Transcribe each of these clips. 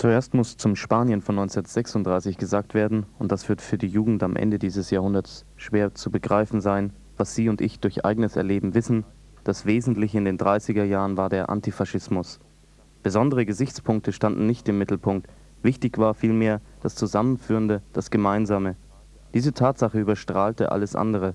Zuerst muss zum Spanien von 1936 gesagt werden, und das wird für die Jugend am Ende dieses Jahrhunderts schwer zu begreifen sein, was sie und ich durch eigenes Erleben wissen, das Wesentliche in den 30er Jahren war der Antifaschismus. Besondere Gesichtspunkte standen nicht im Mittelpunkt, wichtig war vielmehr das Zusammenführende, das Gemeinsame. Diese Tatsache überstrahlte alles andere.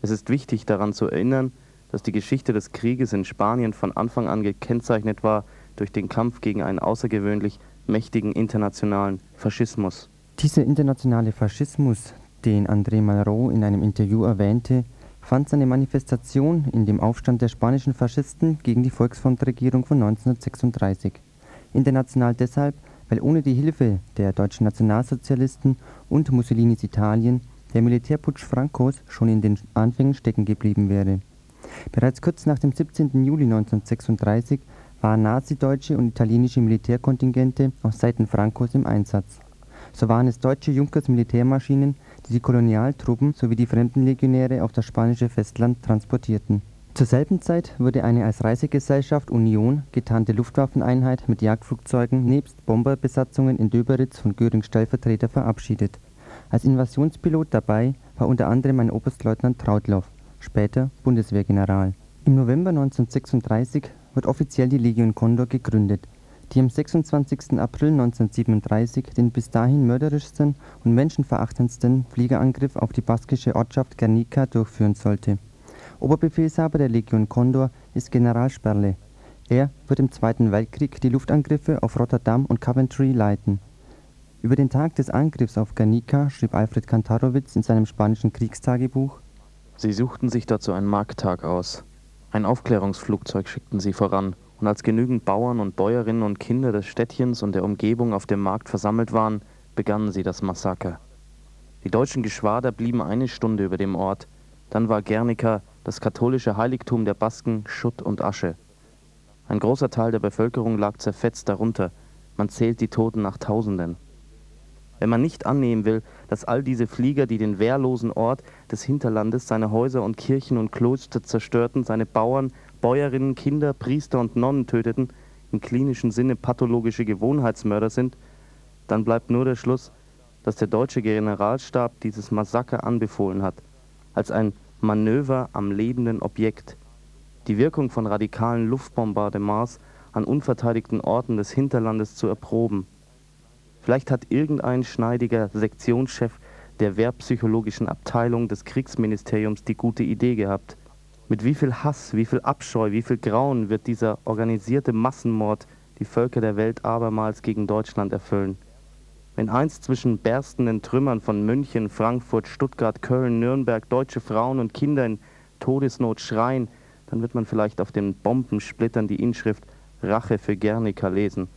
Es ist wichtig daran zu erinnern, dass die Geschichte des Krieges in Spanien von Anfang an gekennzeichnet war durch den Kampf gegen einen außergewöhnlich mächtigen internationalen Faschismus. Dieser internationale Faschismus, den André Malraux in einem Interview erwähnte, fand seine Manifestation in dem Aufstand der spanischen Faschisten gegen die Volksfrontregierung von 1936. International deshalb, weil ohne die Hilfe der deutschen Nationalsozialisten und Mussolinis Italien der Militärputsch Francos schon in den Anfängen stecken geblieben wäre. Bereits kurz nach dem 17. Juli 1936 waren nazideutsche und italienische Militärkontingente auf Seiten Francos im Einsatz. So waren es deutsche Junkers-Militärmaschinen, die die Kolonialtruppen sowie die Fremdenlegionäre auf das spanische Festland transportierten. Zur selben Zeit wurde eine als Reisegesellschaft Union getarnte Luftwaffeneinheit mit Jagdflugzeugen nebst Bomberbesatzungen in Döberitz von Görings Stellvertreter verabschiedet. Als Invasionspilot dabei war unter anderem ein Oberstleutnant Trautlow, später Bundeswehrgeneral. Im November 1936 wird offiziell die Legion Condor gegründet, die am 26. April 1937 den bis dahin mörderischsten und menschenverachtendsten Fliegerangriff auf die baskische Ortschaft Guernica durchführen sollte. Oberbefehlshaber der Legion Condor ist General Sperle. Er wird im Zweiten Weltkrieg die Luftangriffe auf Rotterdam und Coventry leiten. Über den Tag des Angriffs auf Guernica schrieb Alfred Kantarowitz in seinem spanischen Kriegstagebuch: Sie suchten sich dazu einen Markttag aus. Ein Aufklärungsflugzeug schickten sie voran, und als genügend Bauern und Bäuerinnen und Kinder des Städtchens und der Umgebung auf dem Markt versammelt waren, begannen sie das Massaker. Die deutschen Geschwader blieben eine Stunde über dem Ort, dann war Guernica, das katholische Heiligtum der Basken, Schutt und Asche. Ein großer Teil der Bevölkerung lag zerfetzt darunter, man zählt die Toten nach Tausenden. Wenn man nicht annehmen will, dass all diese Flieger, die den wehrlosen Ort des Hinterlandes, seine Häuser und Kirchen und Klöster zerstörten, seine Bauern, Bäuerinnen, Kinder, Priester und Nonnen töteten, im klinischen Sinne pathologische Gewohnheitsmörder sind, dann bleibt nur der Schluss, dass der deutsche Generalstab dieses Massaker anbefohlen hat, als ein Manöver am lebenden Objekt. Die Wirkung von radikalen Luftbombardements an unverteidigten Orten des Hinterlandes zu erproben. Vielleicht hat irgendein schneidiger Sektionschef der wehrpsychologischen Abteilung des Kriegsministeriums die gute Idee gehabt. Mit wie viel Hass, wie viel Abscheu, wie viel Grauen wird dieser organisierte Massenmord die Völker der Welt abermals gegen Deutschland erfüllen. Wenn einst zwischen berstenden Trümmern von München, Frankfurt, Stuttgart, Köln, Nürnberg deutsche Frauen und Kinder in Todesnot schreien, dann wird man vielleicht auf den Bombensplittern die Inschrift Rache für Guernica lesen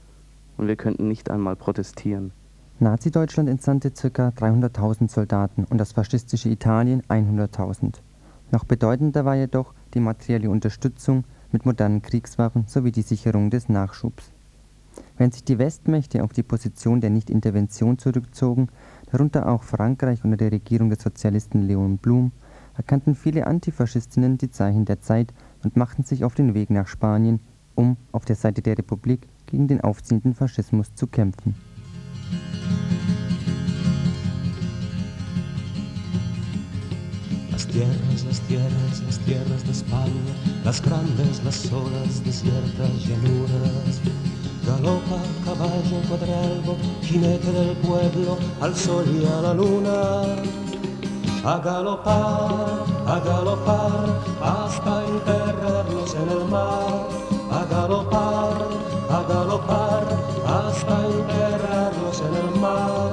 und wir könnten nicht einmal protestieren. Nazi-Deutschland entsandte ca. 300.000 Soldaten und das faschistische Italien 100.000. Noch bedeutender war jedoch die materielle Unterstützung mit modernen Kriegswaffen sowie die Sicherung des Nachschubs. Während sich die Westmächte auf die Position der Nichtintervention zurückzogen, darunter auch Frankreich unter der Regierung des Sozialisten Leon Blum, erkannten viele Antifaschistinnen die Zeichen der Zeit und machten sich auf den Weg nach Spanien, um auf der Seite der Republik gegen den aufziehenden Faschismus zu kämpfen. Las tierras, las tierras, las tierras de España, las grandes, las solas, desiertas llanuras. Galopa caballo cuadralbo, jinete del pueblo, al sol y a la luna. A galopar, a galopar, hasta enterrarlos en el mar. A galopar, a galopar hasta enterrarlos en el mar.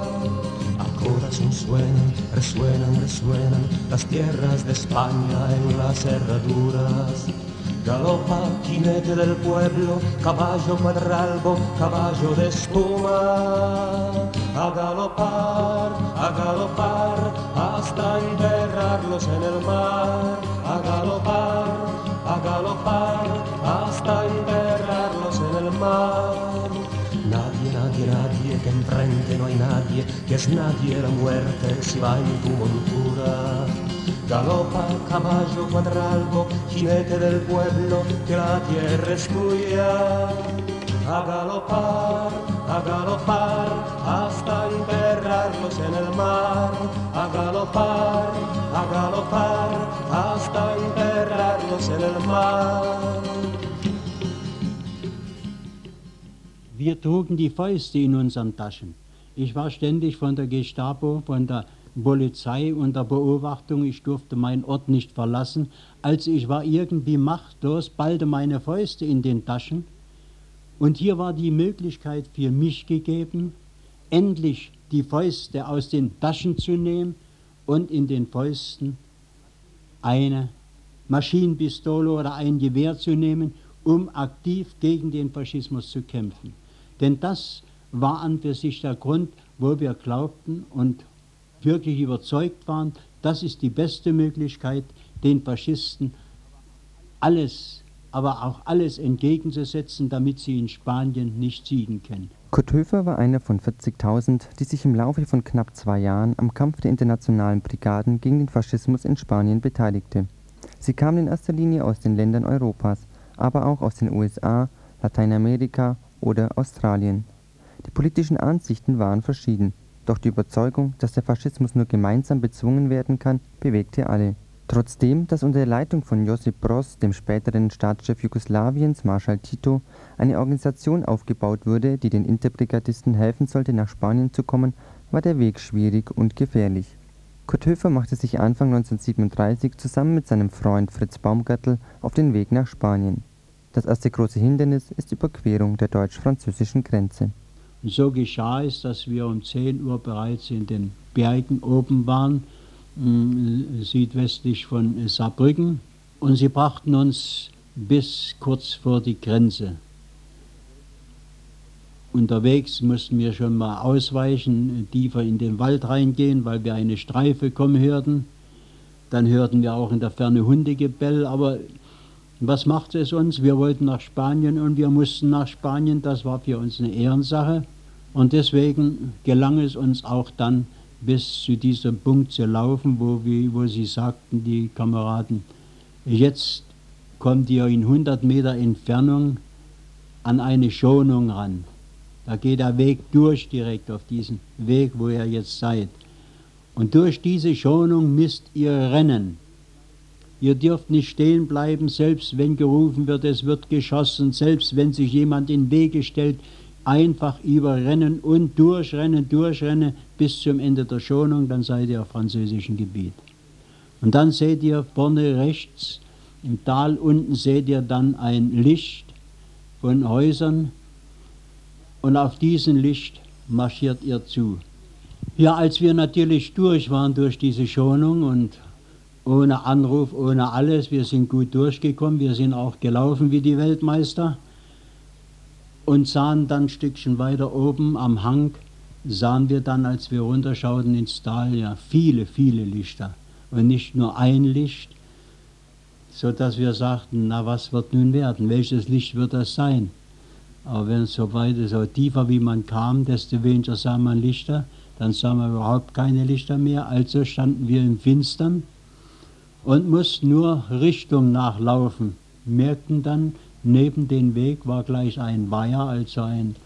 A corazón suenan, resuenan, resuenan las tierras de España en las herraduras. Galopa, jinete del pueblo, caballo cuadralbo, caballo de espuma. A galopar, a galopar, hasta enterrarlos en el mar. A galopar, a galopar, hasta enterrarlos en el mar. Nadie, nadie, nadie, que enfrente no hay nadie, que es nadie la muerte si va en tu montura. Galopa caballo cuadralbo, jinete del pueblo, que la tierra es tuya. a galopar, a galopar, hasta enterrarlos en el mar, a galopar, a galopar, hasta enterrarlos en el mar. Wir trugen die Fäuste in unseren Taschen. Ich war ständig von der Gestapo, von der Polizei unter Beobachtung. Ich durfte meinen Ort nicht verlassen. Also ich war irgendwie machtlos, ballte meine Fäuste in den Taschen. Und hier war die Möglichkeit für mich gegeben, endlich die Fäuste aus den Taschen zu nehmen und in den Fäusten eine Maschinenpistole oder ein Gewehr zu nehmen, um aktiv gegen den Faschismus zu kämpfen. Denn das war an für sich der Grund, wo wir glaubten und wirklich überzeugt waren, das ist die beste Möglichkeit, den Faschisten alles, aber auch alles entgegenzusetzen, damit sie in Spanien nicht siegen können. Kurt Höfer war einer von 40.000, die sich im Laufe von knapp zwei Jahren am Kampf der internationalen Brigaden gegen den Faschismus in Spanien beteiligte. Sie kamen in erster Linie aus den Ländern Europas, aber auch aus den USA, Lateinamerika oder Australien. Die politischen Ansichten waren verschieden, doch die Überzeugung, dass der Faschismus nur gemeinsam bezwungen werden kann, bewegte alle. Trotzdem, dass unter der Leitung von Josip Broz, dem späteren Staatschef Jugoslawiens, Marschall Tito, eine Organisation aufgebaut wurde, die den Interbrigadisten helfen sollte, nach Spanien zu kommen, war der Weg schwierig und gefährlich. Kurt Höfer machte sich Anfang 1937 zusammen mit seinem Freund Fritz Baumgartl auf den Weg nach Spanien. Das erste große Hindernis ist die Überquerung der deutsch-französischen Grenze. Und so geschah es, dass wir um 10 Uhr bereits in den Bergen oben waren, äh, südwestlich von Saarbrücken. Und sie brachten uns bis kurz vor die Grenze. Unterwegs mussten wir schon mal ausweichen, tiefer in den Wald reingehen, weil wir eine Streife kommen hörten. Dann hörten wir auch in der Ferne Hundegebell, aber was machte es uns? Wir wollten nach Spanien und wir mussten nach Spanien. Das war für uns eine Ehrensache. Und deswegen gelang es uns auch dann, bis zu diesem Punkt zu laufen, wo, wir, wo sie sagten, die Kameraden, jetzt kommt ihr in 100 Meter Entfernung an eine Schonung ran. Da geht der Weg durch direkt auf diesen Weg, wo ihr jetzt seid. Und durch diese Schonung müsst ihr rennen. Ihr dürft nicht stehen bleiben, selbst wenn gerufen wird, es wird geschossen, selbst wenn sich jemand in Wege stellt, einfach überrennen und durchrennen, durchrennen bis zum Ende der Schonung, dann seid ihr auf französischem Gebiet. Und dann seht ihr vorne rechts im Tal unten seht ihr dann ein Licht von Häusern und auf diesem Licht marschiert ihr zu. Ja, als wir natürlich durch waren durch diese Schonung und ohne Anruf, ohne alles. Wir sind gut durchgekommen, wir sind auch gelaufen wie die Weltmeister und sahen dann ein Stückchen weiter oben am Hang, sahen wir dann, als wir runterschauten ins Tal, ja, viele, viele Lichter. Und nicht nur ein Licht, sodass wir sagten, na was wird nun werden, welches Licht wird das sein? Aber wenn es so weit, so tiefer wie man kam, desto weniger sah man Lichter, dann sah man überhaupt keine Lichter mehr, also standen wir im Finstern und mussten nur Richtung nachlaufen. Merkten dann, neben dem Weg war gleich ein Weiher, also ein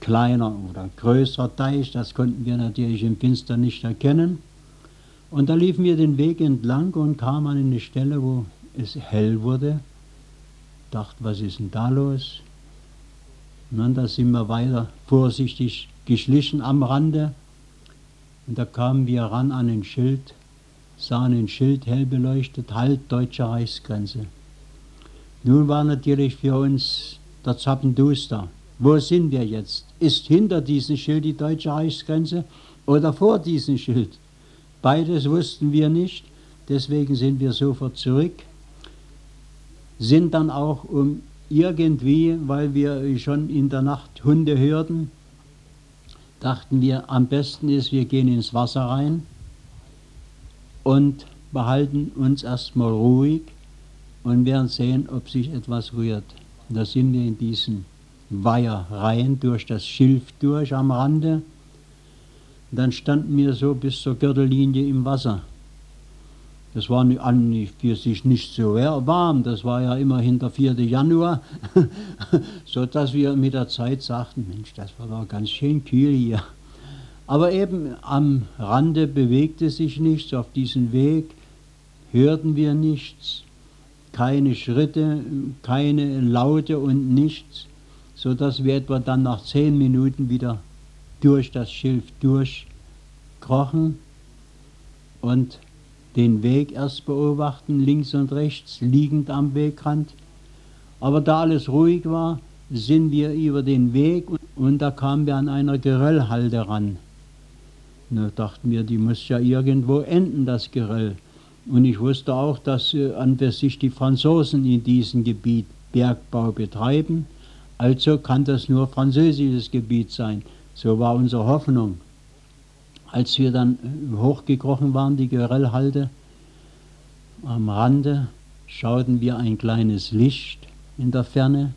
kleiner oder größerer Teich, das konnten wir natürlich im Finster nicht erkennen. Und da liefen wir den Weg entlang und kamen an eine Stelle, wo es hell wurde. Dachte, was ist denn da los? Und da sind wir weiter vorsichtig geschlichen am Rande. Und da kamen wir ran an ein Schild sahen ein Schild hell beleuchtet, Halt deutsche Reichsgrenze. Nun war natürlich für uns der Zappenduster. Wo sind wir jetzt? Ist hinter diesem Schild die deutsche Reichsgrenze oder vor diesem Schild? Beides wussten wir nicht, deswegen sind wir sofort zurück, sind dann auch um irgendwie, weil wir schon in der Nacht Hunde hörten, dachten wir, am besten ist, wir gehen ins Wasser rein und behalten uns erstmal ruhig und werden sehen, ob sich etwas rührt. Da sind wir in diesen Weiher rein, durch das Schilf durch am Rande. dann standen wir so bis zur Gürtellinie im Wasser. Das war für sich nicht so warm, das war ja immerhin der 4. Januar, so dass wir mit der Zeit sagten, Mensch, das war doch ganz schön kühl hier. Aber eben am Rande bewegte sich nichts, auf diesem Weg hörten wir nichts, keine Schritte, keine Laute und nichts, so dass wir etwa dann nach zehn Minuten wieder durch das Schilf durchkrochen und den Weg erst beobachten, links und rechts, liegend am Wegrand. Aber da alles ruhig war, sind wir über den Weg und da kamen wir an einer Geröllhalde ran. Da dachten wir, die muss ja irgendwo enden, das Geröll. Und ich wusste auch, dass äh, an sich die Franzosen in diesem Gebiet Bergbau betreiben. Also kann das nur französisches Gebiet sein. So war unsere Hoffnung. Als wir dann äh, hochgekrochen waren, die Gerellhalde, am Rande schauten wir ein kleines Licht in der Ferne.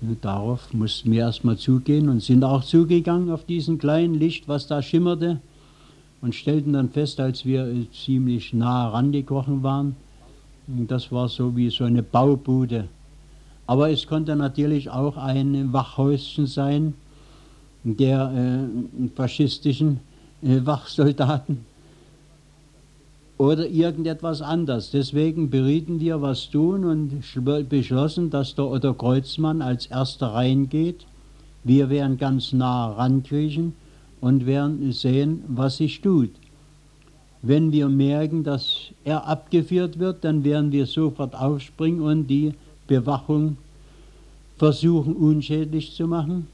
Und darauf mussten wir erstmal zugehen und sind auch zugegangen auf diesen kleinen Licht, was da schimmerte, und stellten dann fest, als wir äh, ziemlich nah herangekrochen waren, das war so wie so eine Baubude. Aber es konnte natürlich auch ein Wachhäuschen sein, der äh, faschistischen äh, Wachsoldaten oder irgendetwas anderes. Deswegen berieten wir, was tun und beschlossen, dass der Otto Kreuzmann als erster reingeht. Wir werden ganz nah rankriechen und werden sehen, was sich tut. Wenn wir merken, dass er abgeführt wird, dann werden wir sofort aufspringen und die Bewachung versuchen unschädlich zu machen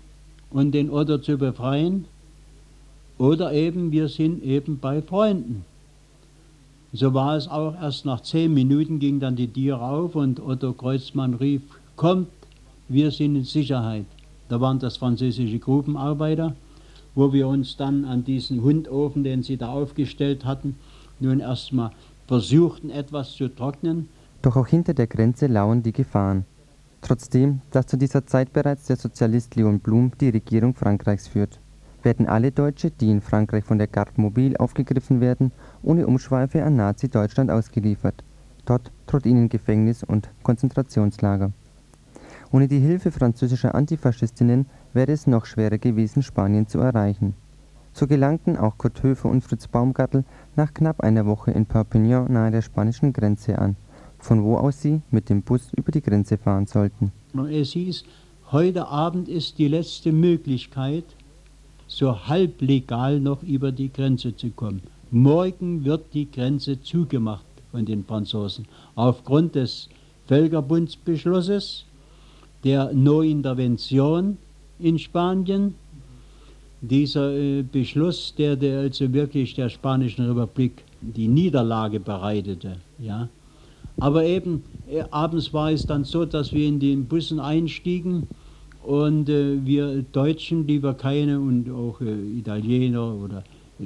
und den Otto zu befreien. Oder eben, wir sind eben bei Freunden. So war es auch, erst nach zehn Minuten ging dann die Tür auf und Otto Kreuzmann rief, kommt, wir sind in Sicherheit. Da waren das französische Gruppenarbeiter, wo wir uns dann an diesen Hundofen, den sie da aufgestellt hatten, nun erstmal versuchten, etwas zu trocknen. Doch auch hinter der Grenze lauern die Gefahren. Trotzdem, dass zu dieser Zeit bereits der Sozialist Leon Blum die Regierung Frankreichs führt werden alle Deutsche, die in Frankreich von der Garde Mobile aufgegriffen werden, ohne Umschweife an Nazi-Deutschland ausgeliefert. Dort droht ihnen Gefängnis und Konzentrationslager. Ohne die Hilfe französischer Antifaschistinnen wäre es noch schwerer gewesen, Spanien zu erreichen. So gelangten auch Kurt Höfer und Fritz Baumgartl nach knapp einer Woche in Perpignan nahe der spanischen Grenze an, von wo aus sie mit dem Bus über die Grenze fahren sollten. Es hieß, heute Abend ist die letzte Möglichkeit, so halblegal noch über die Grenze zu kommen. Morgen wird die Grenze zugemacht von den Franzosen aufgrund des Völkerbundsbeschlusses, der No-Intervention in Spanien. Dieser äh, Beschluss, der, der also wirklich der Spanischen Republik die Niederlage bereitete. Ja. Aber eben äh, abends war es dann so, dass wir in den Bussen einstiegen und äh, wir Deutschen, die wir keine und auch äh, Italiener oder äh,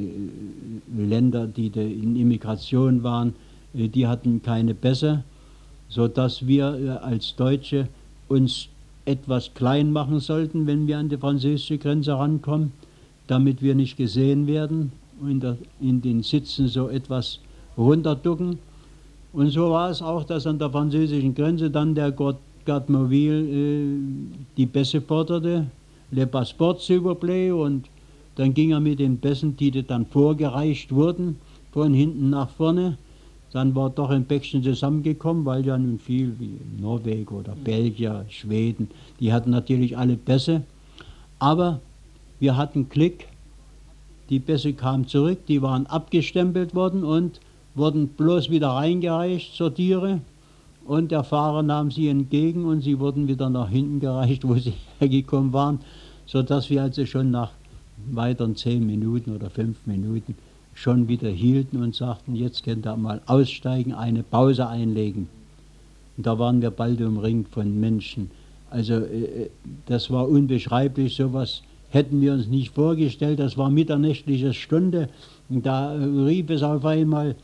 Länder, die in Immigration waren, äh, die hatten keine Pässe, sodass wir äh, als Deutsche uns etwas klein machen sollten, wenn wir an die französische Grenze rankommen, damit wir nicht gesehen werden und in, den Sitzen so etwas runterducken. Und so war es auch, dass an der französischen Grenze dann der Gott Garde Mobile äh, die Bässe forderte, Le Passeport s'il und dann ging er mit den Bässen, die dann vorgereicht wurden, von hinten nach vorne. Dann war doch ein Päckchen zusammengekommen, weil ja nun viel wie Norwegen oder Belgier, Schweden, die hatten natürlich alle Bässe. Aber wir hatten Klick, die Bässe kamen zurück, die waren abgestempelt worden und wurden bloß wieder reingereicht zur Tiere. Und der Fahrer nahm sie entgegen und sie wurden wieder nach hinten gereicht, wo sie hergekommen waren, sodass wir also schon nach weiteren zehn Minuten oder fünf Minuten schon wieder hielten und sagten, jetzt könnt ihr mal aussteigen, eine Pause einlegen. Und da waren wir bald umringt von Menschen. Also äh, äh, das war unbeschreiblich, sowas hätten wir uns nicht vorgestellt. Das war mitternächtliche Stunde. Und da rief es auf einmal,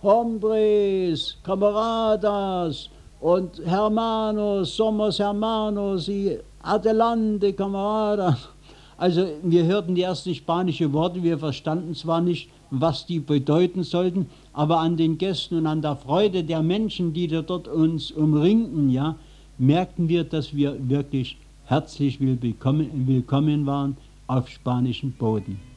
Hombres, Camaradas und Hermanos, somos Hermanos y adelante, Camarada. Also wir hörten die ersten spanischen Worte, wir verstanden zwar nicht, was die bedeuten sollten, aber an den Gästen und an der Freude der Menschen, die dort uns umringten, ja, merkten wir, dass wir wirklich herzlich willkommen, willkommen waren auf spanischem Boden.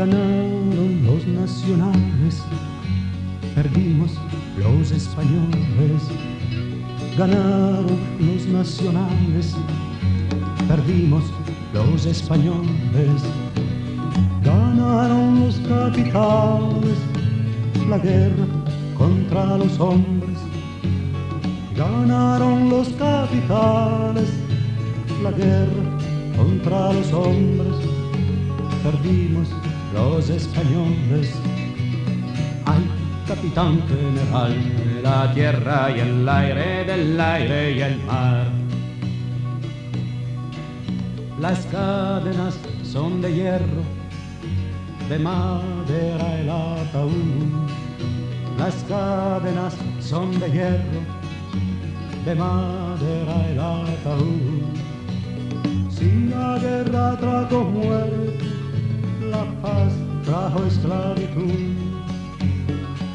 Ganaron los nacionales, perdimos los españoles. Ganaron los nacionales, perdimos los españoles. Ganaron los capitales, la guerra contra los hombres. Ganaron los capitales, la guerra contra los hombres. Perdimos los españoles. Ay, capitán general de la tierra y el aire, del aire y el mar. Las cadenas son de hierro, de madera el ataúd. Las cadenas son de hierro, de madera el ataúd. Si la guerra trajo muerte, paz trajo esclavitud.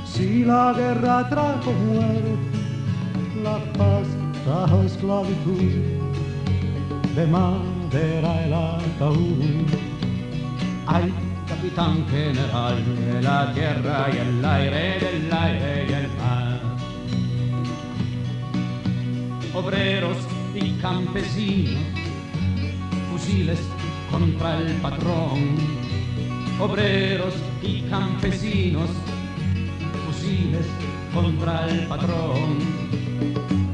Si la guerra trajo muerte, la paz trajo esclavitud. De madera el ataúd. Ay, capitán general de la tierra y el aire, del aire y el mar. Obreros y campesinos, fusiles contra el patrón. Obreros y campesinos, fusiles contra el patrón.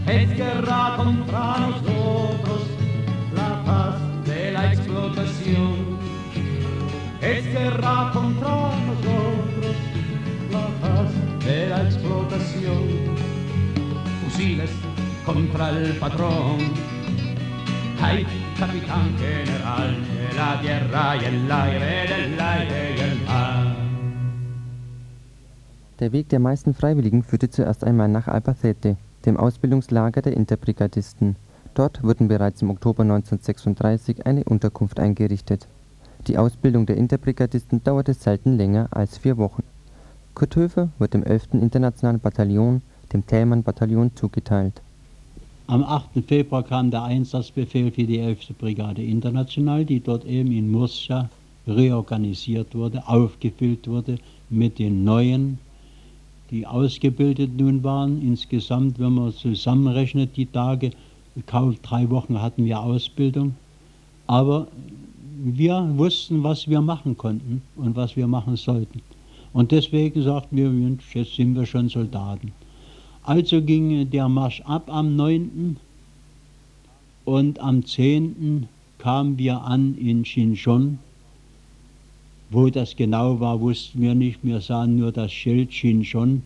Es guerra contra nosotros, la paz de la explotación. Es guerra contra nosotros, la paz de la explotación. Fusiles contra el patrón. Hay capitán general de la tierra y el aire, del aire y el mar. Der Weg der meisten Freiwilligen führte zuerst einmal nach Albacete, dem Ausbildungslager der Interbrigadisten. Dort wurden bereits im Oktober 1936 eine Unterkunft eingerichtet. Die Ausbildung der Interbrigadisten dauerte selten länger als vier Wochen. Kurt Höfer wird dem 11. Internationalen Bataillon, dem Thälmann-Bataillon, zugeteilt. Am 8. Februar kam der Einsatzbefehl für die 11. Brigade International, die dort eben in Murcia reorganisiert wurde, aufgefüllt wurde mit den neuen, die ausgebildet nun waren. Insgesamt, wenn man zusammenrechnet, die Tage, kaum drei Wochen hatten wir Ausbildung. Aber wir wussten, was wir machen konnten und was wir machen sollten. Und deswegen sagten wir, jetzt sind wir schon Soldaten. Also ging der Marsch ab am 9. und am 10. kamen wir an in Xinchon. Wo das genau war, wussten wir nicht. Wir sahen nur das Schild Xinchon.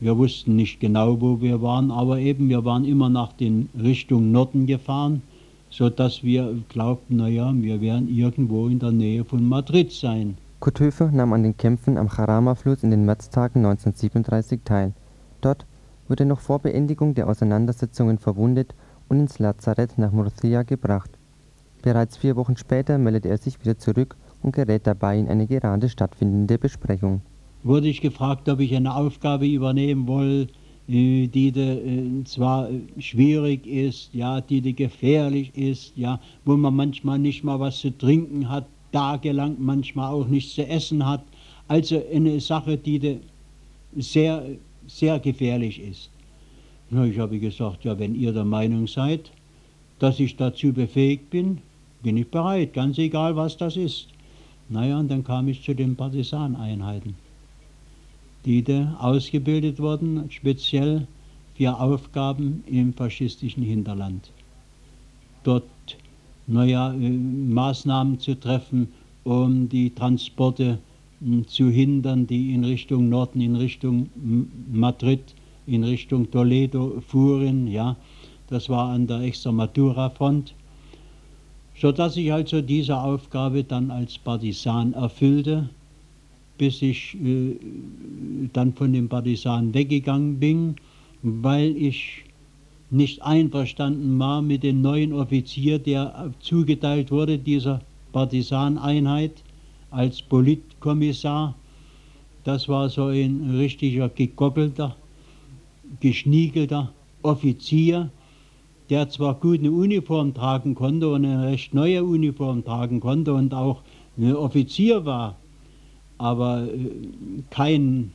Wir wussten nicht genau, wo wir waren, aber eben wir waren immer nach den Richtung Norden gefahren, sodass wir glaubten, naja, wir werden irgendwo in der Nähe von Madrid sein. Kurt Höfer nahm an den Kämpfen am Jarama-Fluss in den Märztagen 1937 teil. Dort wurde noch vor Beendigung der Auseinandersetzungen verwundet und ins Lazarett nach Murcia gebracht. Bereits vier Wochen später meldete er sich wieder zurück und gerät dabei in eine gerade stattfindende Besprechung. Wurde ich gefragt, ob ich eine Aufgabe übernehmen will, äh, die de, äh, zwar äh, schwierig ist, ja, die de gefährlich ist, ja, wo man manchmal nicht mal was zu trinken hat, tagelang manchmal auch nichts zu essen hat. Also eine Sache, die de sehr, sehr gefährlich ist. Na, ich habe gesagt, ja, wenn ihr der Meinung seid, dass ich dazu befähigt bin, bin ich bereit, ganz egal, was das ist. Naja, und dann kam ich zu den Partisaneinheiten, die da ausgebildet wurden, speziell für Aufgaben im faschistischen Hinterland. Dort naja, Maßnahmen zu treffen, um die Transporte zu hindern, die in Richtung Norden, in Richtung Madrid, in Richtung Toledo fuhren. Ja, das war an der Extrematura-Front, sodass ich also diese Aufgabe dann als Partisan erfüllte bis ich äh, dann von den Partisanen weggegangen bin, weil ich nicht einverstanden war mit dem neuen Offizier, der zugeteilt wurde, dieser Partisaneinheit, als Politkommissar. Das war so ein richtiger gegoppelter, geschniegelter Offizier, der zwar gut eine Uniform tragen konnte und eine recht neue Uniform tragen konnte und auch ein Offizier war, aber äh, kein,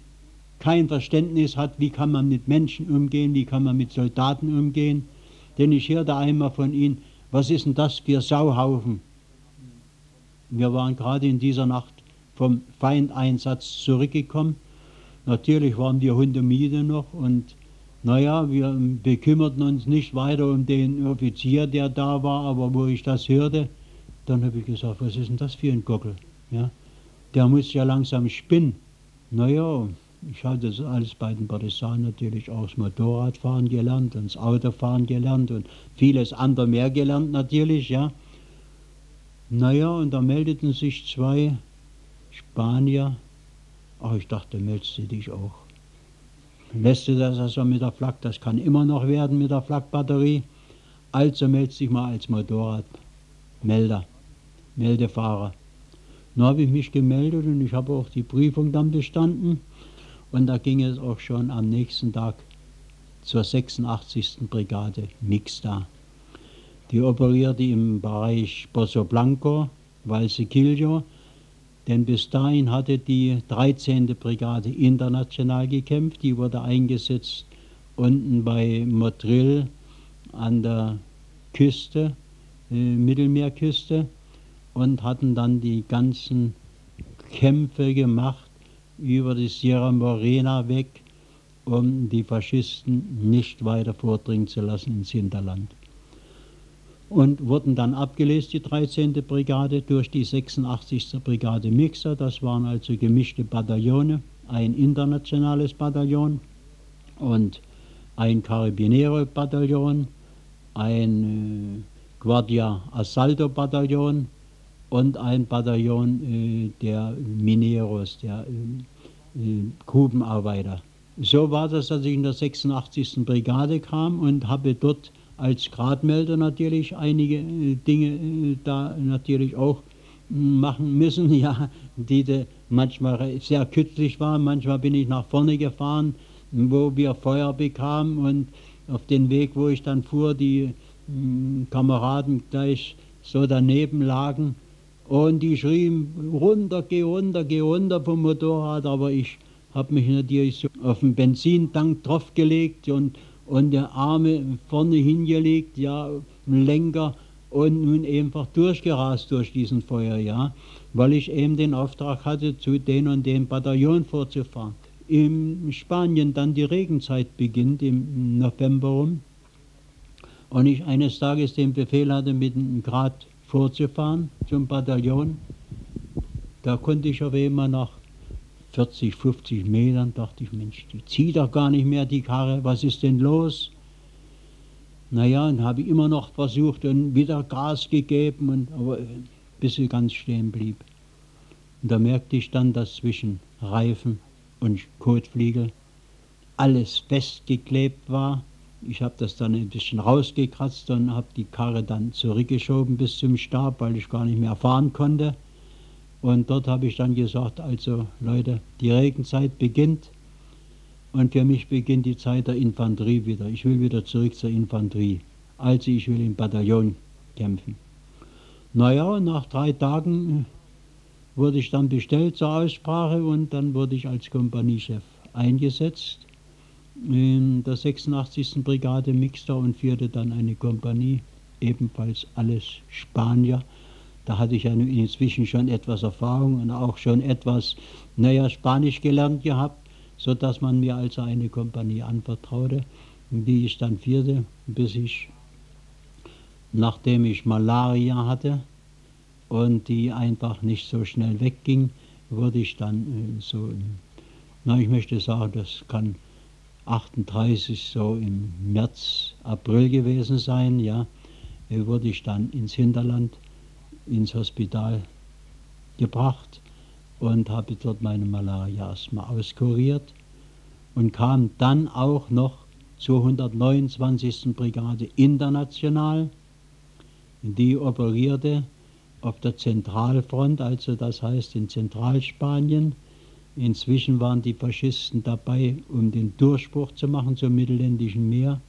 kein Verständnis hat, wie kann man mit Menschen umgehen, wie kann man mit Soldaten umgehen. Denn ich hörte einmal von ihm, was ist denn das für Sauhaufen? Wir waren gerade in dieser Nacht vom Feindeinsatz zurückgekommen. Natürlich waren wir hundemüde noch und naja, wir bekümmerten uns nicht weiter um den Offizier, der da war, aber wo ich das hörte, dann habe ich gesagt, was ist denn das für ein Gockel? Ja, der muss ja langsam spinnen. Naja, ich hatte das alles bei den Partisanen natürlich auch das Motorradfahren gelernt und das Autofahren gelernt und vieles andere mehr gelernt natürlich, ja. Naja, und da meldeten sich zwei Spanier. Ach, ich dachte, meldest du dich auch. Lässt du das also mit der Flak, das kann immer noch werden mit der Flakbatterie. Also meldest dich mal als Motorradmelder, Meldefahrer. Nun habe ich mich gemeldet und ich habe auch die Prüfung dann bestanden. Und da ging es auch schon am nächsten Tag zur 86. Brigade Mixta. Die operierte im Bereich Pozo Blanco, Valsequillo, denn bis dahin hatte die 13. Brigade international gekämpft. Die wurde eingesetzt unten bei Motril an der Küste, äh, Mittelmeerküste und hatten dann die ganzen Kämpfe gemacht über die Sierra Morena weg, um die Faschisten nicht weiter vordringen zu lassen ins Hinterland. Und wurden dann abgelöst, die 13. Brigade, durch die 86. Brigade Mixer. Das waren also gemischte Bataillone, ein internationales Bataillon und ein Carabinero-Bataillon, ein äh, Guardia Assalto-Bataillon und ein Bataillon äh, der Mineros, der äh, äh, Grubenarbeiter. So war das, dass ich in der 86. Brigade kam und habe dort als Gradmelder natürlich einige äh, Dinge äh, da natürlich auch hm, machen müssen, ja, die manchmal sehr kürzlich waren. Manchmal bin ich nach vorne gefahren, wo wir Feuer bekamen und auf den Weg, wo ich dann fuhr, die hm, Kameraden gleich so daneben lagen. Und die schrien, runter, geh runter, geh runter vom Motorrad, aber ich habe mich natürlich so auf den Benzintank draufgelegt und, und der Arme vorne hingelegt, ja, Lenker und nun einfach durchgerast durch diesen Feuer, ja, weil ich eben den Auftrag hatte, zu den und den Bataillon vorzufahren. In Spanien dann die Regenzeit beginnt im November rum und ich eines Tages den Befehl hatte, mit einem Grad vorzufahren zum Bataillon. Da konnte ich aber immer nach 40, 50 Metern, dachte ich, Mensch, die zieht doch gar nicht mehr die Karre, was ist denn los? Naja, und habe ich immer noch versucht und wieder Gas gegeben, und, aber bis sie ganz stehen blieb. Und da merkte ich dann, dass zwischen Reifen und Kotfliegel alles festgeklebt war ich habe das dann ein bisschen rausgekratzt und habe die Karre dann zurückgeschoben bis zum Stab, weil ich gar nicht mehr fahren konnte. Und dort habe ich dann gesagt, also Leute, die Regenzeit beginnt und für mich beginnt die Zeit der Infanterie wieder. Ich will wieder zurück zur Infanterie. Also ich will im Bataillon kämpfen. Naja, nach drei Tagen wurde ich dann bestellt zur Aussprache und dann wurde ich als Kompaniechef eingesetzt in der 86. Brigade Mixter und führte dann eine Kompanie, ebenfalls alles Spanier. Da hatte ich ja inzwischen schon etwas Erfahrung und auch schon etwas, naja, Spanisch gelernt gehabt, sodass man mir also eine Kompanie anvertraute, die ich dann führte, bis ich, nachdem ich Malaria hatte und die einfach nicht so schnell wegging, wurde ich dann äh, so, na, ich möchte sagen, das kann 38 so im März, April gewesen sein, ja, wurde ich dann ins Hinterland, ins Hospital gebracht und habe dort meine Malaria erstmal auskuriert und kam dann auch noch zur 129. Brigade international. Die operierte auf der Zentralfront, also das heißt in Zentralspanien. Inzwischen waren die Faschisten dabei, um den Durchbruch zu machen zum Mittelländischen Meer.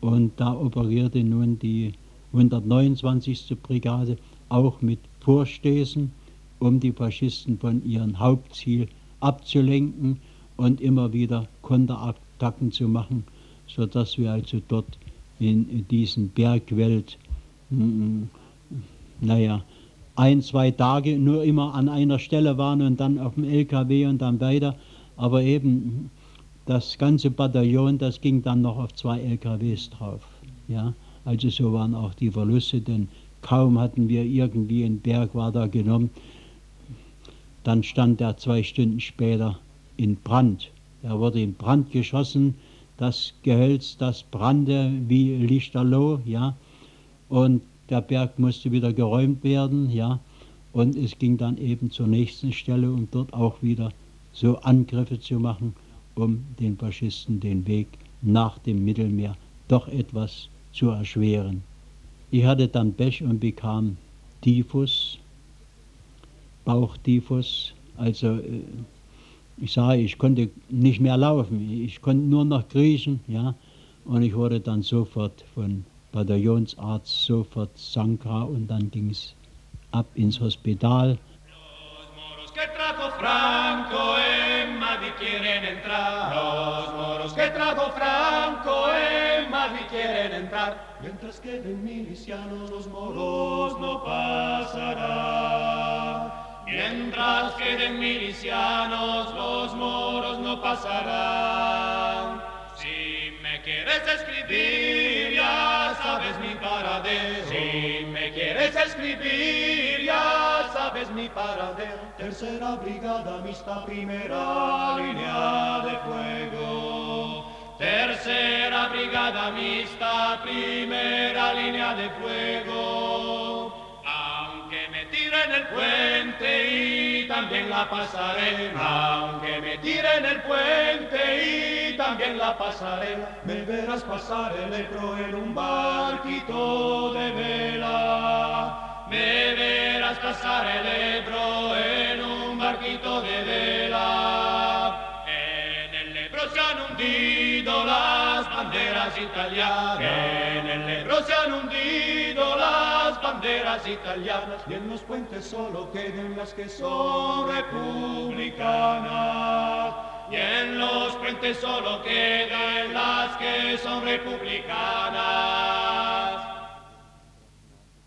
Und da operierte nun die 129. Brigade auch mit Vorstößen, um die Faschisten von ihrem Hauptziel abzulenken und immer wieder Konterattacken zu machen, sodass wir also dort in diesen Bergwelt, hm, naja, ein, zwei Tage nur immer an einer Stelle waren und dann auf dem LKW und dann weiter. Aber eben das ganze Bataillon, das ging dann noch auf zwei LKWs drauf. Ja, also so waren auch die Verluste, denn kaum hatten wir irgendwie einen Berg war da genommen, dann stand er zwei Stunden später in Brand. Er wurde in Brand geschossen, das Gehölz, das brannte wie Lichterloh, ja, und der Berg musste wieder geräumt werden, ja, und es ging dann eben zur nächsten Stelle, um dort auch wieder so Angriffe zu machen, um den Faschisten den Weg nach dem Mittelmeer doch etwas zu erschweren. Ich hatte dann Pech und bekam Typhus, Bauchtyphus, also äh, ich sage, ich konnte nicht mehr laufen, ich konnte nur noch kriechen, ja, und ich wurde dann sofort von Bataillonsarzt sofort Sankra und dann ging es ab ins Hospital. Los que. Mientras queden milicianos los moros no pasarán. Mientras queden milicianos los moros no pasarán. Si me quieres escribir ya sabes mi paradero. Si me quieres escribir ya sabes mi paradero. Tercera brigada mixta, primera línea de fuego. Tercera brigada mixta, primera línea de fuego. Aunque me tiren el puente y también la pasaré. Aunque me tiren el puente y también la pasaré. Me verás pasar el Ebro en un barquito de vela. Me verás pasar el Ebro en un barquito de vela. Banderas italianas. En el Ebro se han hundido las banderas italianas. Y en los puentes solo queden las que son republicanas. Y en los puentes solo queden las que son republicanas.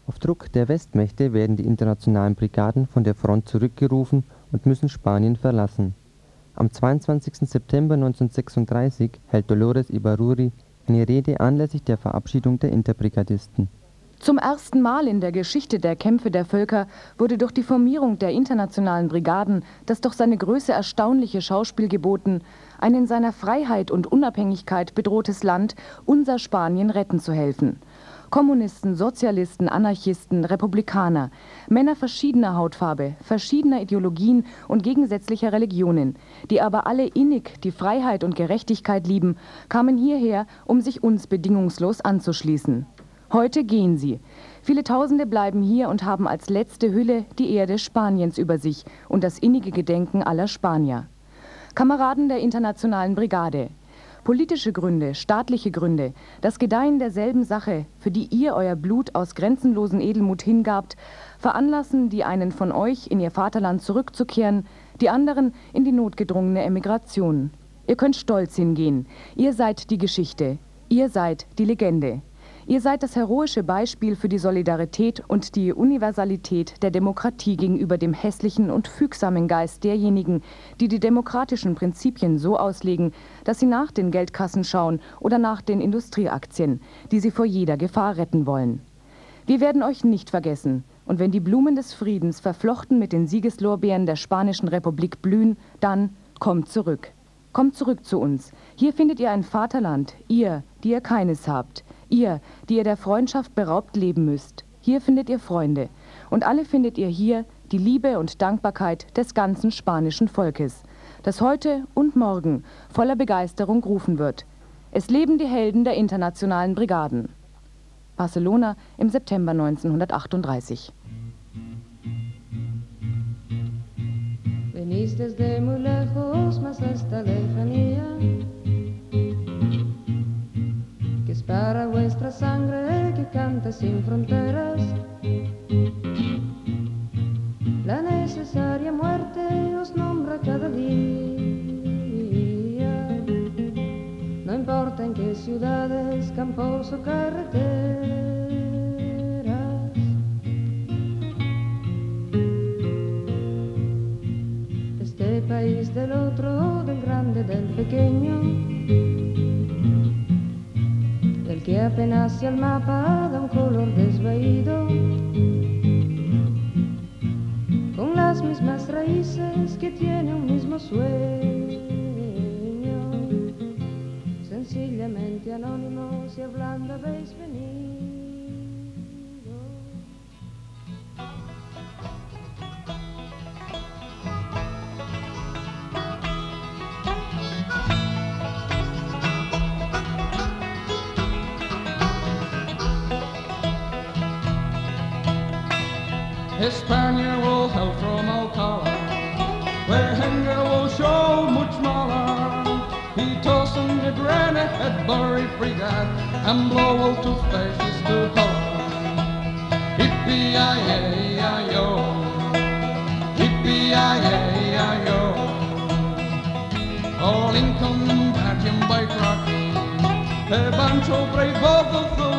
Auf Druck der Westmächte werden die internationalen Brigaden von der Front zurückgerufen und müssen Spanien verlassen. Am 22. September 1936 hält Dolores Ibarruri eine Rede anlässlich der Verabschiedung der Interbrigadisten. Zum ersten Mal in der Geschichte der Kämpfe der Völker wurde durch die Formierung der internationalen Brigaden das doch seine Größe erstaunliche Schauspiel geboten, ein in seiner Freiheit und Unabhängigkeit bedrohtes Land, unser Spanien, retten zu helfen. Kommunisten, Sozialisten, Anarchisten, Republikaner, Männer verschiedener Hautfarbe, verschiedener Ideologien und gegensätzlicher Religionen, die aber alle innig die Freiheit und Gerechtigkeit lieben, kamen hierher, um sich uns bedingungslos anzuschließen. Heute gehen sie. Viele Tausende bleiben hier und haben als letzte Hülle die Erde Spaniens über sich und das innige Gedenken aller Spanier. Kameraden der Internationalen Brigade, politische Gründe, staatliche Gründe, das Gedeihen derselben Sache, für die ihr euer Blut aus grenzenlosen Edelmut hingabt, veranlassen die einen von euch in ihr Vaterland zurückzukehren, die anderen in die notgedrungene Emigration. Ihr könnt stolz hingehen. Ihr seid die Geschichte. Ihr seid die Legende. Ihr seid das heroische Beispiel für die Solidarität und die Universalität der Demokratie gegenüber dem hässlichen und fügsamen Geist derjenigen, die die demokratischen Prinzipien so auslegen, dass sie nach den Geldkassen schauen oder nach den Industrieaktien, die sie vor jeder Gefahr retten wollen. Wir werden euch nicht vergessen, und wenn die Blumen des Friedens verflochten mit den Siegeslorbeeren der Spanischen Republik blühen, dann kommt zurück. Kommt zurück zu uns. Hier findet ihr ein Vaterland, ihr, die ihr keines habt. Ihr, die ihr der Freundschaft beraubt leben müsst, hier findet ihr Freunde. Und alle findet ihr hier, die Liebe und Dankbarkeit des ganzen spanischen Volkes, das heute und morgen voller Begeisterung rufen wird. Es leben die Helden der internationalen Brigaden. Barcelona im September 1938. Venís desde muy lejos, mas esta lejanía para vuestra sangre que canta sin fronteras. La necesaria muerte os nombra cada día. No importa en qué ciudades, campos o carreteras. Este país del otro, del grande, del pequeño. Que apenas el mapa da un color desvaído. Con las mismas raíces que tiene un mismo sueño. Sencillamente anónimos y hablando habéis venido. España will hail from Alcala, where hunger will show much smaller. He tossed on the granite at Bury Brigade and blow all to fascists to holler. Hippie-yi-yi-yo, hippie-yi-yi-yo. Oh, Lincoln back by cracking, a bunch of brave of the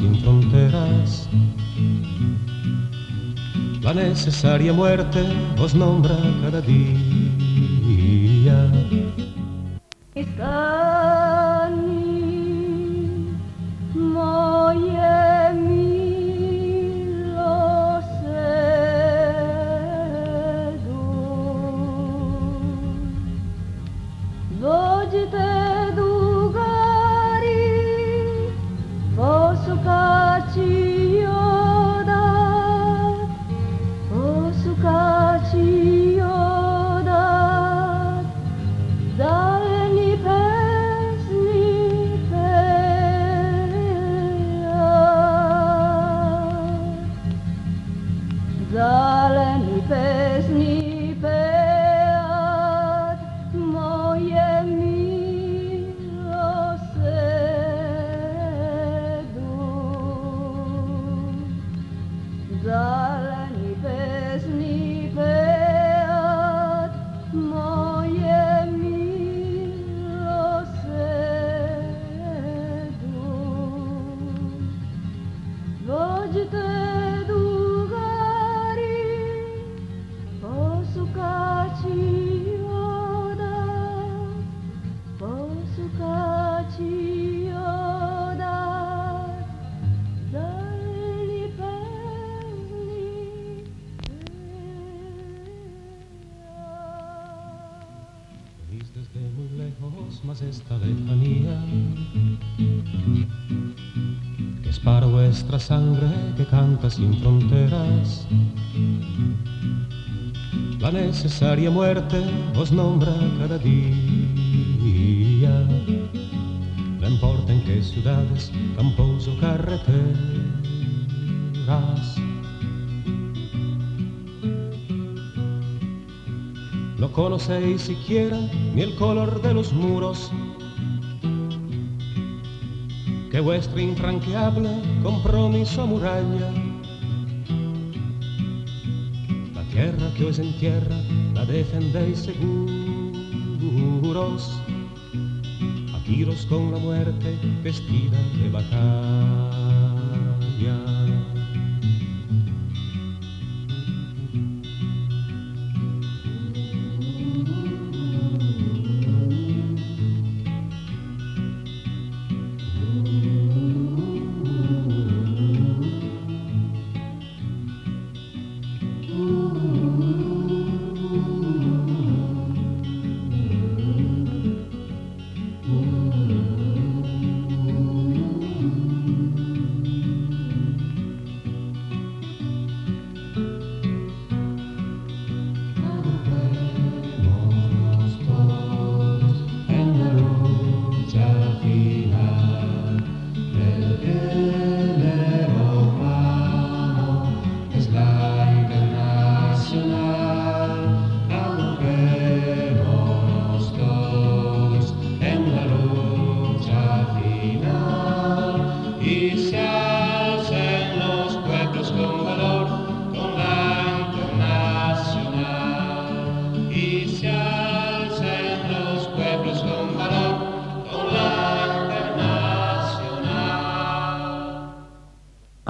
sin fronteras. La necesaria muerte os nombra cada día. Sin fronteras. La necesaria muerte os nombra cada día. No importa en qué ciudades, campos o carreteras. No conocéis siquiera ni el color de los muros que vuestro infranqueable compromiso muralla. Tierra que os entierra la defendéis seguros, a tiros con la muerte vestida de batalla.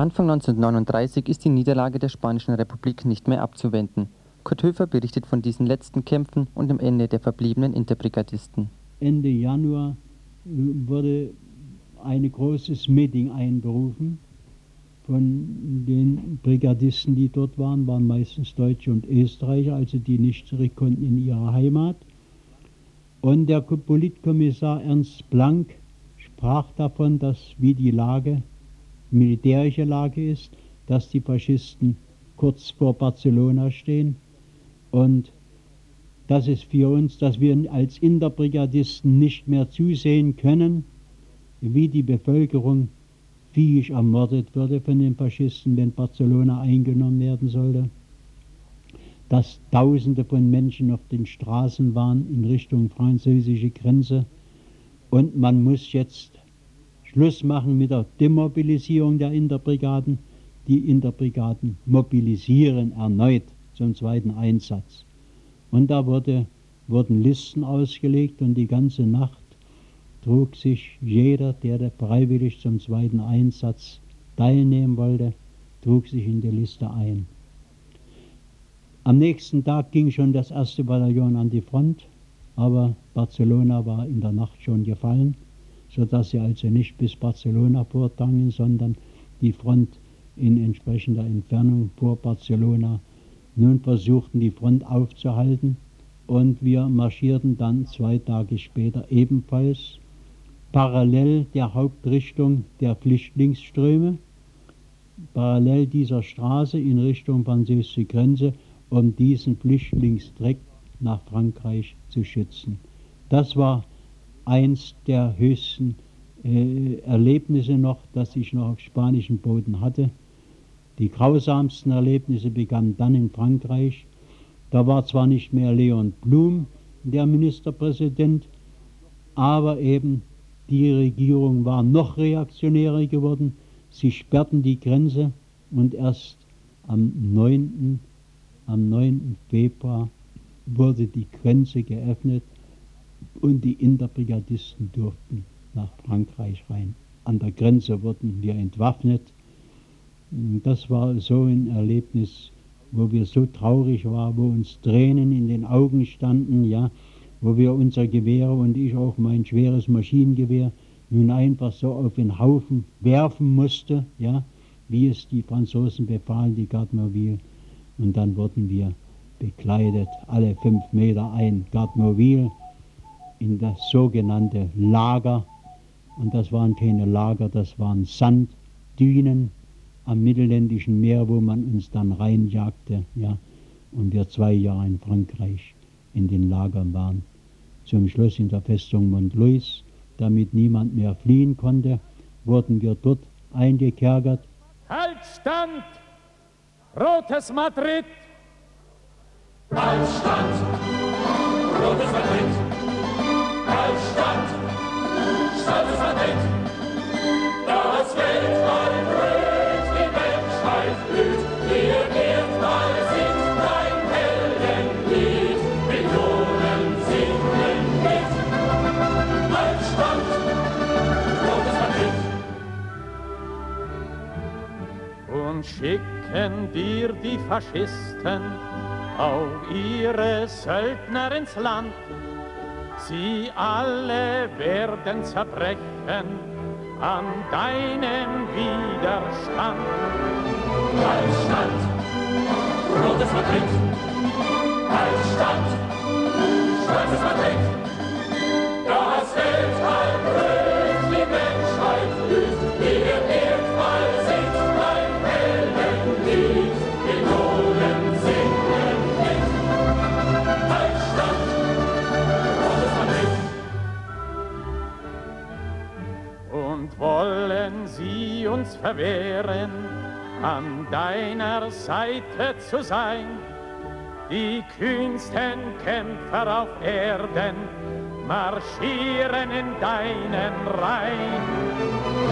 Anfang 1939 ist die Niederlage der Spanischen Republik nicht mehr abzuwenden. Kurt Höfer berichtet von diesen letzten Kämpfen und dem Ende der verbliebenen Interbrigadisten. Ende Januar äh, wurde ein großes Meeting einberufen von den Brigadisten, die dort waren, waren meistens Deutsche und Österreicher, also die nicht zurück konnten in ihre Heimat. Und der Politkommissar Ernst Blank sprach davon, dass wie die Lage, militärische Lage ist, dass die Faschisten kurz vor Barcelona stehen und das ist für uns, dass wir als Interbrigadisten nicht mehr zusehen können, wie die Bevölkerung viehig ermordet würde von den Faschisten, wenn Barcelona eingenommen werden sollte. Dass Tausende von Menschen auf den Straßen waren in Richtung französische Grenze. Und man muss jetzt Schluss machen mit der Demobilisierung der Interbrigaden. Die Interbrigaden mobilisieren erneut zum zweiten Einsatz. Und da wurde, wurden Listen ausgelegt und die ganze Nacht trug sich jeder, der freiwillig zum zweiten Einsatz teilnehmen wollte, trug sich in die Liste ein. Am nächsten Tag ging schon das erste Bataillon an die Front, aber Barcelona war in der Nacht schon gefallen, sodass sie also nicht bis Barcelona vordrangen, sondern die Front in entsprechender Entfernung vor Barcelona nun versuchten, die Front aufzuhalten. Und wir marschierten dann zwei Tage später ebenfalls parallel der Hauptrichtung der Flüchtlingsströme, parallel dieser Straße in Richtung französische Grenze, um diesen Flüchtlingsdreck nach Frankreich zu schützen. Das war eins der höchsten äh, Erlebnisse noch, das ich noch auf spanischem Boden hatte. Die grausamsten Erlebnisse begannen dann in Frankreich. Da war zwar nicht mehr Leon Blum der Ministerpräsident, aber eben die Regierung war noch reaktionärer geworden. Sie sperrten die Grenze und erst am 9. Am 9. Februar wurde die Grenze geöffnet und die Interbrigadisten durften nach Frankreich rein. An der Grenze wurden wir entwaffnet. Das war so ein Erlebnis, wo wir so traurig waren, wo uns Tränen in den Augen standen, ja, wo wir unser Gewehr und ich auch mein schweres Maschinengewehr nun einfach so auf den Haufen werfen musste, ja, wie es die Franzosen befahlen, die Garde Mobile. Und dann wurden wir bekleidet, alle fünf Meter ein Garde Mobile in das sogenannte Lager. Und das waren keine Lager, das waren Sanddünen am Mittelländischen Meer, wo man uns dann reinjagte, ja, und wir zwei Jahre in Frankreich in den Lagern waren zum Schluss in der Festung Montlouis, damit niemand mehr fliehen konnte, wurden wir dort eingekerkert. Halt stand! Rotes Madrid! Halt stand! Rotes Madrid! Schicken dir die Faschisten auch ihre Söldner ins Land. Sie alle werden zerbrechen an deinem Widerstand. Stand, rotes Madrid. Stand, stolzes Madrid. Verwehren, an deiner Seite zu sein, die kühnsten Kämpfer auf Erden marschieren in deinen Reihen.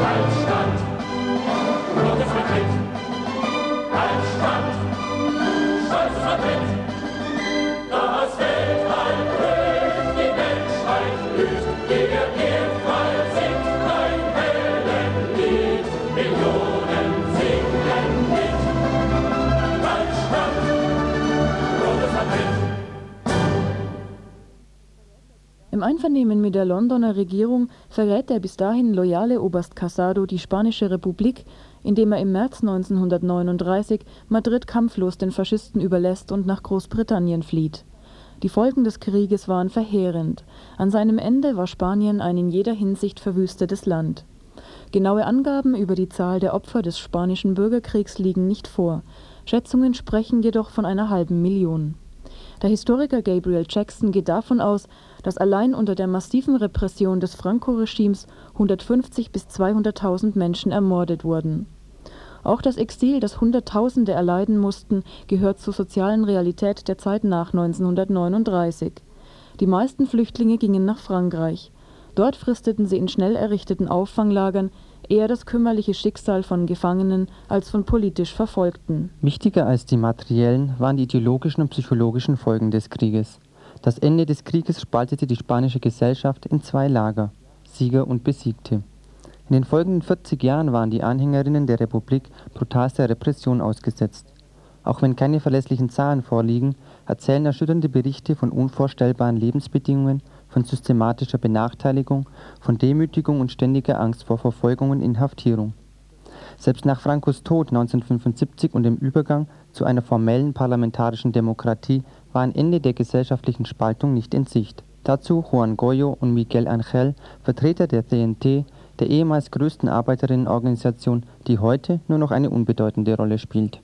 Halt stand, rotes Madrid, halt stand, stolzes Madrid. Einvernehmen mit der Londoner Regierung verrät der bis dahin loyale Oberst Casado die Spanische Republik, indem er im März 1939 Madrid kampflos den Faschisten überlässt und nach Großbritannien flieht. Die Folgen des Krieges waren verheerend. An seinem Ende war Spanien ein in jeder Hinsicht verwüstetes Land. Genaue Angaben über die Zahl der Opfer des Spanischen Bürgerkriegs liegen nicht vor, Schätzungen sprechen jedoch von einer halben Million. Der Historiker Gabriel Jackson geht davon aus, dass allein unter der massiven Repression des Franco-Regimes 150 bis 200.000 Menschen ermordet wurden. Auch das Exil, das Hunderttausende erleiden mussten, gehört zur sozialen Realität der Zeit nach 1939. Die meisten Flüchtlinge gingen nach Frankreich. Dort fristeten sie in schnell errichteten Auffanglagern eher das kümmerliche Schicksal von Gefangenen als von politisch Verfolgten. Wichtiger als die materiellen waren die ideologischen und psychologischen Folgen des Krieges. Das Ende des Krieges spaltete die spanische Gesellschaft in zwei Lager, Sieger und Besiegte. In den folgenden 40 Jahren waren die Anhängerinnen der Republik brutalster Repression ausgesetzt. Auch wenn keine verlässlichen Zahlen vorliegen, erzählen erschütternde Berichte von unvorstellbaren Lebensbedingungen, von systematischer Benachteiligung, von Demütigung und ständiger Angst vor Verfolgung und Inhaftierung. Selbst nach Francos Tod 1975 und dem Übergang zu einer formellen parlamentarischen Demokratie war ein Ende der gesellschaftlichen Spaltung nicht in Sicht. Dazu Juan Goyo und Miguel Angel, Vertreter der CNT, der ehemals größten Arbeiterinnenorganisation, die heute nur noch eine unbedeutende Rolle spielt.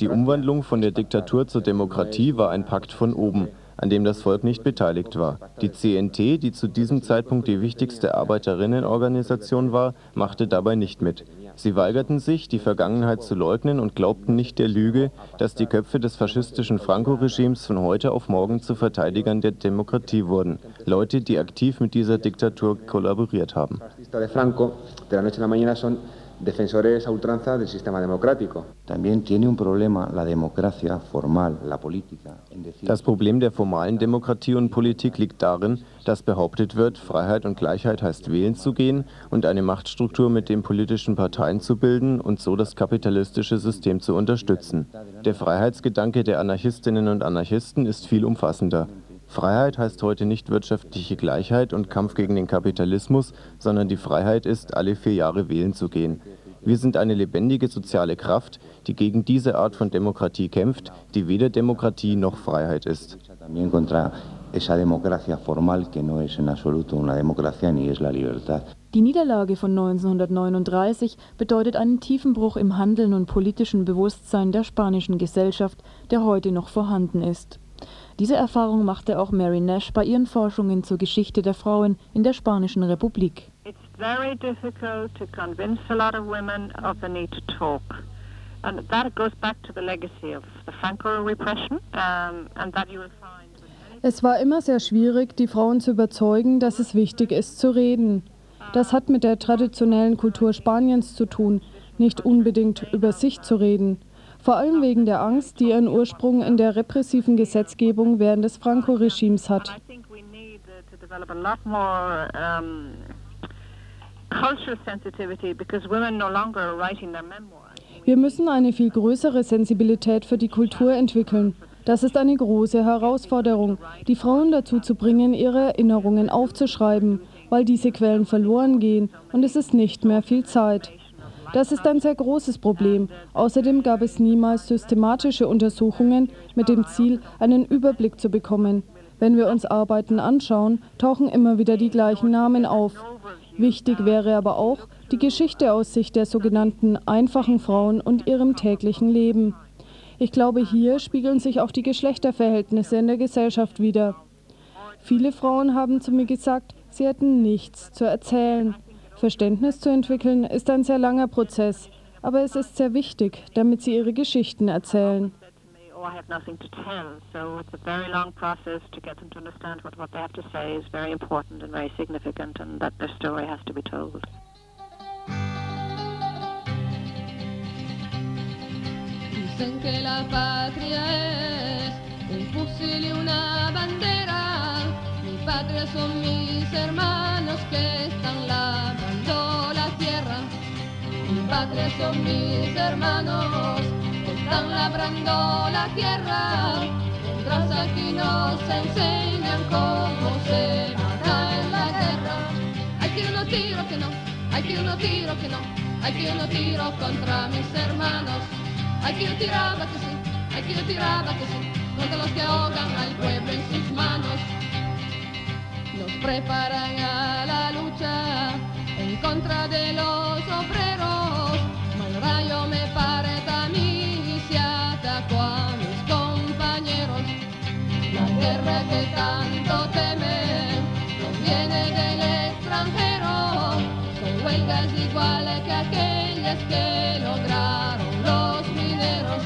Die Umwandlung von der Diktatur zur Demokratie war ein Pakt von oben, an dem das Volk nicht beteiligt war. Die CNT, die zu diesem Zeitpunkt die wichtigste Arbeiterinnenorganisation war, machte dabei nicht mit. Sie weigerten sich, die Vergangenheit zu leugnen und glaubten nicht der Lüge, dass die Köpfe des faschistischen Franco-Regimes von heute auf morgen zu Verteidigern der Demokratie wurden. Leute, die aktiv mit dieser Diktatur kollaboriert haben defensores a ultranza del sistema democrático. También tiene un problema la democracia formal, la política. Das Problem der formalen Demokratie und Politik liegt darin, dass behauptet wird, Freiheit und Gleichheit heißt wählen zu gehen und eine Machtstruktur mit den politischen Parteien zu bilden und so das kapitalistische System zu unterstützen. Der Freiheitsgedanke der Anarchistinnen und Anarchisten ist viel umfassender. Freiheit heißt heute nicht wirtschaftliche Gleichheit und Kampf gegen den Kapitalismus, sondern die Freiheit ist, alle vier Jahre wählen zu gehen. Wir sind eine lebendige soziale Kraft, die gegen diese Art von Demokratie kämpft, die weder Demokratie noch Freiheit ist. Die Niederlage von 1939 bedeutet einen tiefen Bruch im Handeln und politischen Bewusstsein der spanischen Gesellschaft, der heute noch vorhanden ist. Diese Erfahrung machte auch Mary Nash bei ihren Forschungen zur Geschichte der Frauen in der Spanischen Republik. It's very difficult to convince a lot of women of the need to talk. And that goes back to the legacy of the Franco repression um, and that you will find es war immer sehr schwierig, die Frauen zu überzeugen, dass es wichtig ist zu reden. Das hat mit der traditionellen Kultur Spaniens zu tun, nicht unbedingt über sich zu reden vor allem wegen der Angst, die ihren Ursprung in der repressiven Gesetzgebung während des Franco-Regimes hat. Wir müssen eine viel größere Sensibilität für die Kultur entwickeln. Das ist eine große Herausforderung, die Frauen dazu zu bringen, ihre Erinnerungen aufzuschreiben, weil diese Quellen verloren gehen und es ist nicht mehr viel Zeit. Das ist ein sehr großes Problem. Außerdem gab es niemals systematische Untersuchungen mit dem Ziel, einen Überblick zu bekommen. Wenn wir uns Arbeiten anschauen, tauchen immer wieder die gleichen Namen auf. Wichtig wäre aber auch die Geschichte aus Sicht der sogenannten einfachen Frauen und ihrem täglichen Leben. Ich glaube, hier spiegeln sich auch die Geschlechterverhältnisse in der Gesellschaft wider. Viele Frauen haben zu mir gesagt, sie hätten nichts zu erzählen. Verständnis zu entwickeln ist ein sehr langer Prozess, aber es ist sehr wichtig, damit sie ihre Geschichten erzählen. Dicen que la patria es un fusil y una bandera. Mi patria son mis hermanos que están la patria son mis hermanos que están labrando la tierra. mientras aquí nos enseñan cómo se mata en la guerra. Hay que uno tiro que no, hay que uno tiro que no, hay que uno tiro contra mis hermanos. Hay que uno tiraba que sí, hay que uno tiraba que sí, contra los que ahogan al pueblo en sus manos. Nos preparan a la lucha en contra de los obreros. La guerra que tanto temen proviene del extranjero. Son huelgas iguales que aquellas que lograron los mineros.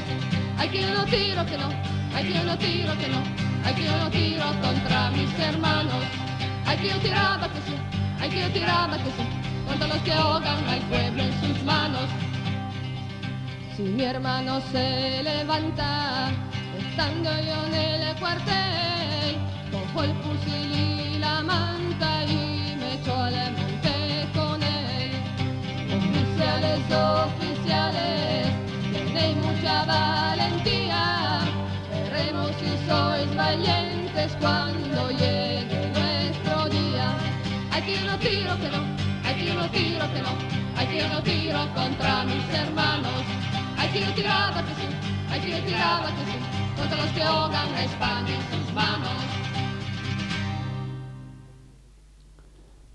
Hay quien no tiro que no, hay quien no tiro que no, hay quien no tiro contra mis hermanos. Hay quien tiraba que sí, hay quien tiraba que sí, contra los que ahogan al pueblo en sus manos. Si mi hermano se levanta, estando yo en el cuartel, cojo el fusil y la manta y me echo al monte con él. Oficiales, oficiales, tenéis mucha valentía, veremos si sois valientes cuando llegue nuestro día. Quien no tiro que no, quien no tiro que no, quien no tiro contra mis hermanos. Hay quien tiraba que sí, hay quien tiraba que sí, los que ahogan a España en sus manos.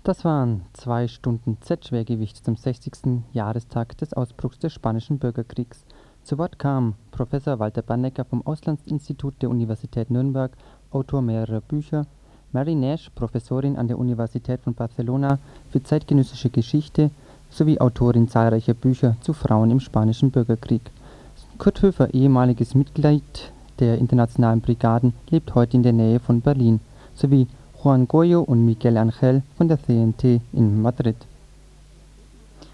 Das waren zwei Stunden Z-Schwergewicht zum 60. Jahrestag des Ausbruchs des Spanischen Bürgerkriegs. Zu Wort kam Professor Walter Bannecker vom Auslandsinstitut der Universität Nürnberg, Autor mehrerer Bücher, Mary Nash, Professorin an der Universität von Barcelona für zeitgenössische Geschichte sowie Autorin zahlreicher Bücher zu Frauen im Spanischen Bürgerkrieg. Kurt Höfer, ehemaliges Mitglied der Internationalen Brigaden, lebt heute in der Nähe von Berlin, sowie Juan Goyo und Miguel Angel von der CNT in Madrid.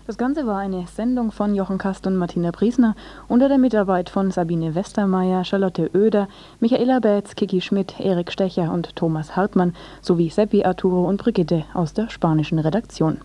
Das Ganze war eine Sendung von Jochen Kast und Martina Priesner unter der Mitarbeit von Sabine Westermeier, Charlotte Oeder, Michaela Betz, Kiki Schmidt, Erik Stecher und Thomas Hartmann sowie Seppi Arturo und Brigitte aus der spanischen Redaktion.